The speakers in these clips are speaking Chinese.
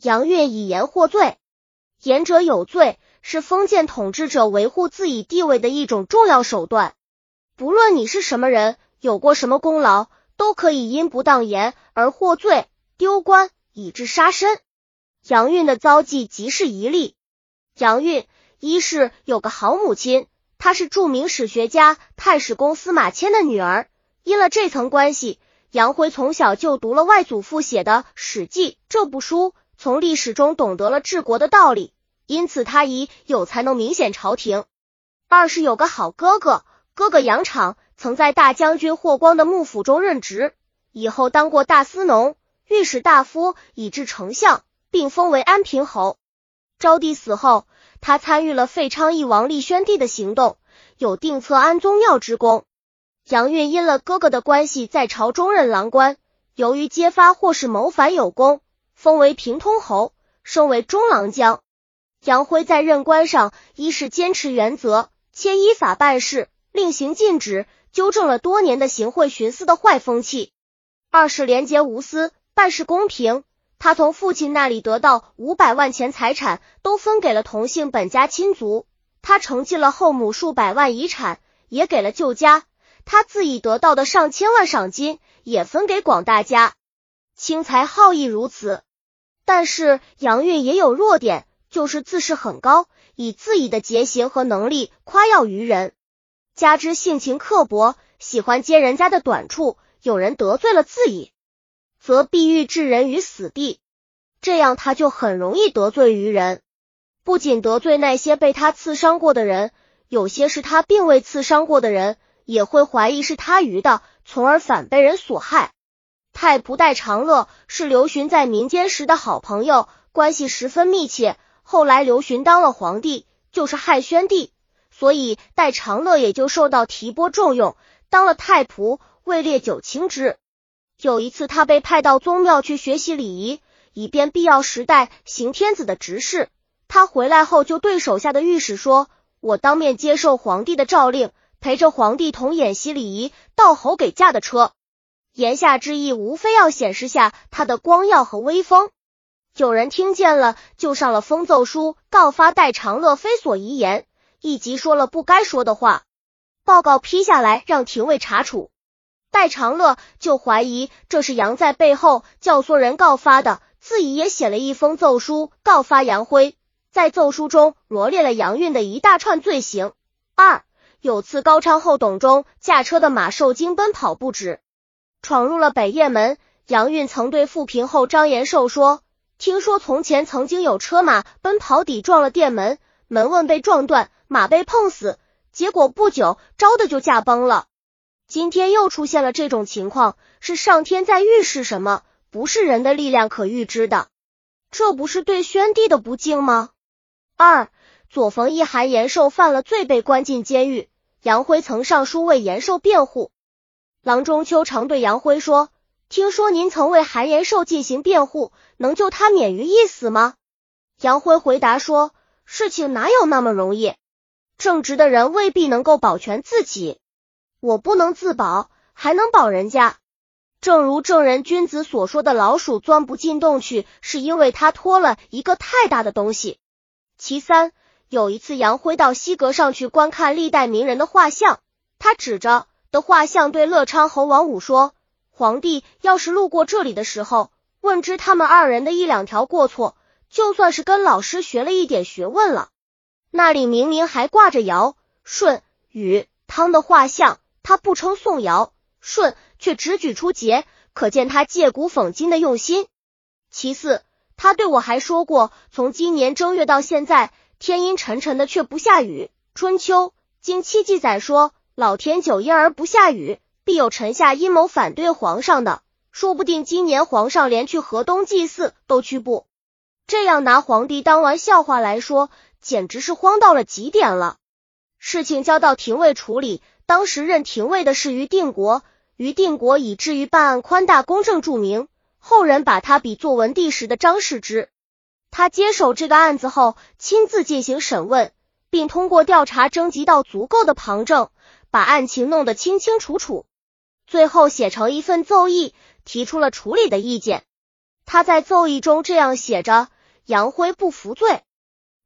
杨运以言获罪，言者有罪，是封建统治者维护自己地位的一种重要手段。不论你是什么人，有过什么功劳，都可以因不当言而获罪、丢官，以致杀身。杨运的遭际即是一例。杨运一是有个好母亲，她是著名史学家太史公司马迁的女儿。因了这层关系，杨辉从小就读了外祖父写的《史记》这部书，从历史中懂得了治国的道理，因此他以有才能明显朝廷。二是有个好哥哥，哥哥杨敞曾在大将军霍光的幕府中任职，以后当过大司农、御史大夫，以至丞相，并封为安平侯。昭帝死后，他参与了废昌邑王立宣帝的行动，有定策安宗庙之功。杨运因了哥哥的关系，在朝中任郎官，由于揭发或是谋反有功，封为平通侯，升为中郎将。杨辉在任官上，一是坚持原则，且依法办事，令行禁止，纠正了多年的行贿徇私的坏风气；二是廉洁无私，办事公平。他从父亲那里得到五百万钱财产，都分给了同姓本家亲族。他承继了后母数百万遗产，也给了旧家。他自己得到的上千万赏金也分给广大家，轻财好义如此。但是杨运也有弱点，就是自视很高，以自己的节行和能力夸耀于人，加之性情刻薄，喜欢揭人家的短处。有人得罪了自己，则必欲置人于死地，这样他就很容易得罪于人。不仅得罪那些被他刺伤过的人，有些是他并未刺伤过的人。也会怀疑是他愚的，从而反被人所害。太仆戴长乐是刘询在民间时的好朋友，关系十分密切。后来刘询当了皇帝，就是汉宣帝，所以戴长乐也就受到提拨重用，当了太仆，位列九卿之。有一次，他被派到宗庙去学习礼仪，以便必要时代行天子的职事。他回来后，就对手下的御史说：“我当面接受皇帝的诏令。”陪着皇帝同演习礼仪，到侯给驾的车，言下之意无非要显示下他的光耀和威风。有人听见了，就上了封奏书，告发戴长乐非所遗言，以及说了不该说的话。报告批下来，让廷尉查处。戴长乐就怀疑这是杨在背后教唆人告发的，自己也写了一封奏书告发杨辉，在奏书中罗列了杨运的一大串罪行。二。有次高昌后董中驾车的马受惊奔跑不止，闯入了北雁门。杨运曾对富平后张延寿说：“听说从前曾经有车马奔跑抵撞了殿门，门问被撞断，马被碰死，结果不久招的就驾崩了。今天又出现了这种情况，是上天在预示什么？不是人的力量可预知的，这不是对宣帝的不敬吗？”二。左冯一韩延寿犯了罪，被关进监狱。杨辉曾上书为延寿辩护。郎中秋常对杨辉说：“听说您曾为韩延寿进行辩护，能救他免于一死吗？”杨辉回答说：“事情哪有那么容易？正直的人未必能够保全自己，我不能自保，还能保人家。正如正人君子所说的，老鼠钻不进洞去，是因为他拖了一个太大的东西。”其三。有一次，杨辉到西阁上去观看历代名人的画像，他指着的画像对乐昌侯王武说：“皇帝要是路过这里的时候，问知他们二人的一两条过错，就算是跟老师学了一点学问了。那里明明还挂着尧、舜、禹、汤的画像，他不称宋尧、舜，却只举出桀，可见他借古讽今的用心。其次，他对我还说过，从今年正月到现在。”天阴沉沉的，却不下雨。春秋经七记载说，老天久阴而不下雨，必有臣下阴谋反对皇上的。说不定今年皇上连去河东祭祀都去不。这样拿皇帝当玩笑话来说，简直是荒到了极点了。事情交到廷尉处理，当时任廷尉的是于定国，于定国以至于办案宽大公正著名，后人把他比作文帝时的张世之。他接手这个案子后，亲自进行审问，并通过调查征集到足够的旁证，把案情弄得清清楚楚。最后写成一份奏议，提出了处理的意见。他在奏议中这样写着：杨辉不服罪。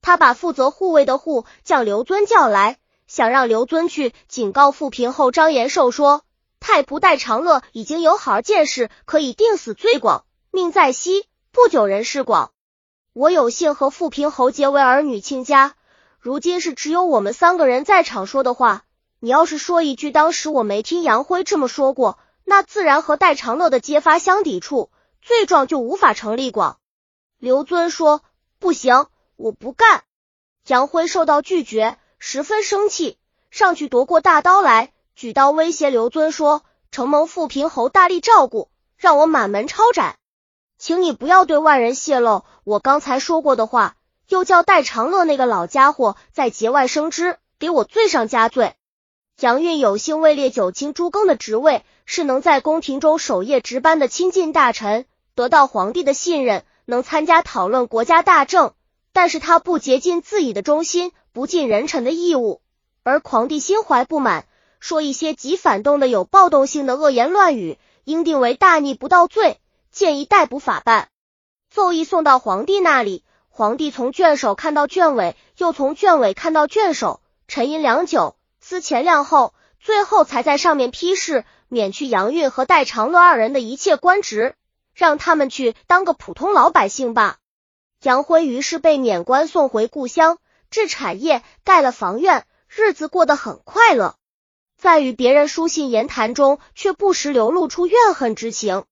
他把负责护卫的护将刘尊叫来，想让刘尊去警告富平侯张延寿说，太仆戴长乐已经有好见识，可以定死罪广，命在西，不久人事广。我有幸和富平侯结为儿女亲家，如今是只有我们三个人在场说的话。你要是说一句当时我没听杨辉这么说过，那自然和戴长乐的揭发相抵触。罪状就无法成立广。刘尊说：“不行，我不干。”杨辉受到拒绝，十分生气，上去夺过大刀来，举刀威胁刘尊说：“承蒙富平侯大力照顾，让我满门抄斩，请你不要对外人泄露我刚才说过的话。”又叫戴长乐那个老家伙在节外生枝，给我罪上加罪。杨运有幸位列九卿诸更的职位，是能在宫廷中守夜值班的亲近大臣，得到皇帝的信任，能参加讨论国家大政。但是他不竭尽自己的忠心，不尽人臣的义务，而皇帝心怀不满，说一些极反动的有暴动性的恶言乱语，应定为大逆不道罪，建议逮捕法办。奏议送到皇帝那里，皇帝从卷首看到卷尾，又从卷尾看到卷首，沉吟良久。思前量后，最后才在上面批示免去杨运和戴长乐二人的一切官职，让他们去当个普通老百姓吧。杨辉于是被免官送回故乡，置产业，盖了房院，日子过得很快乐。在与别人书信言谈中，却不时流露出怨恨之情。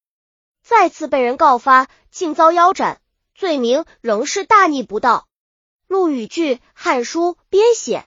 再次被人告发，竟遭腰斩，罪名仍是大逆不道。陆羽句《汉书》编写。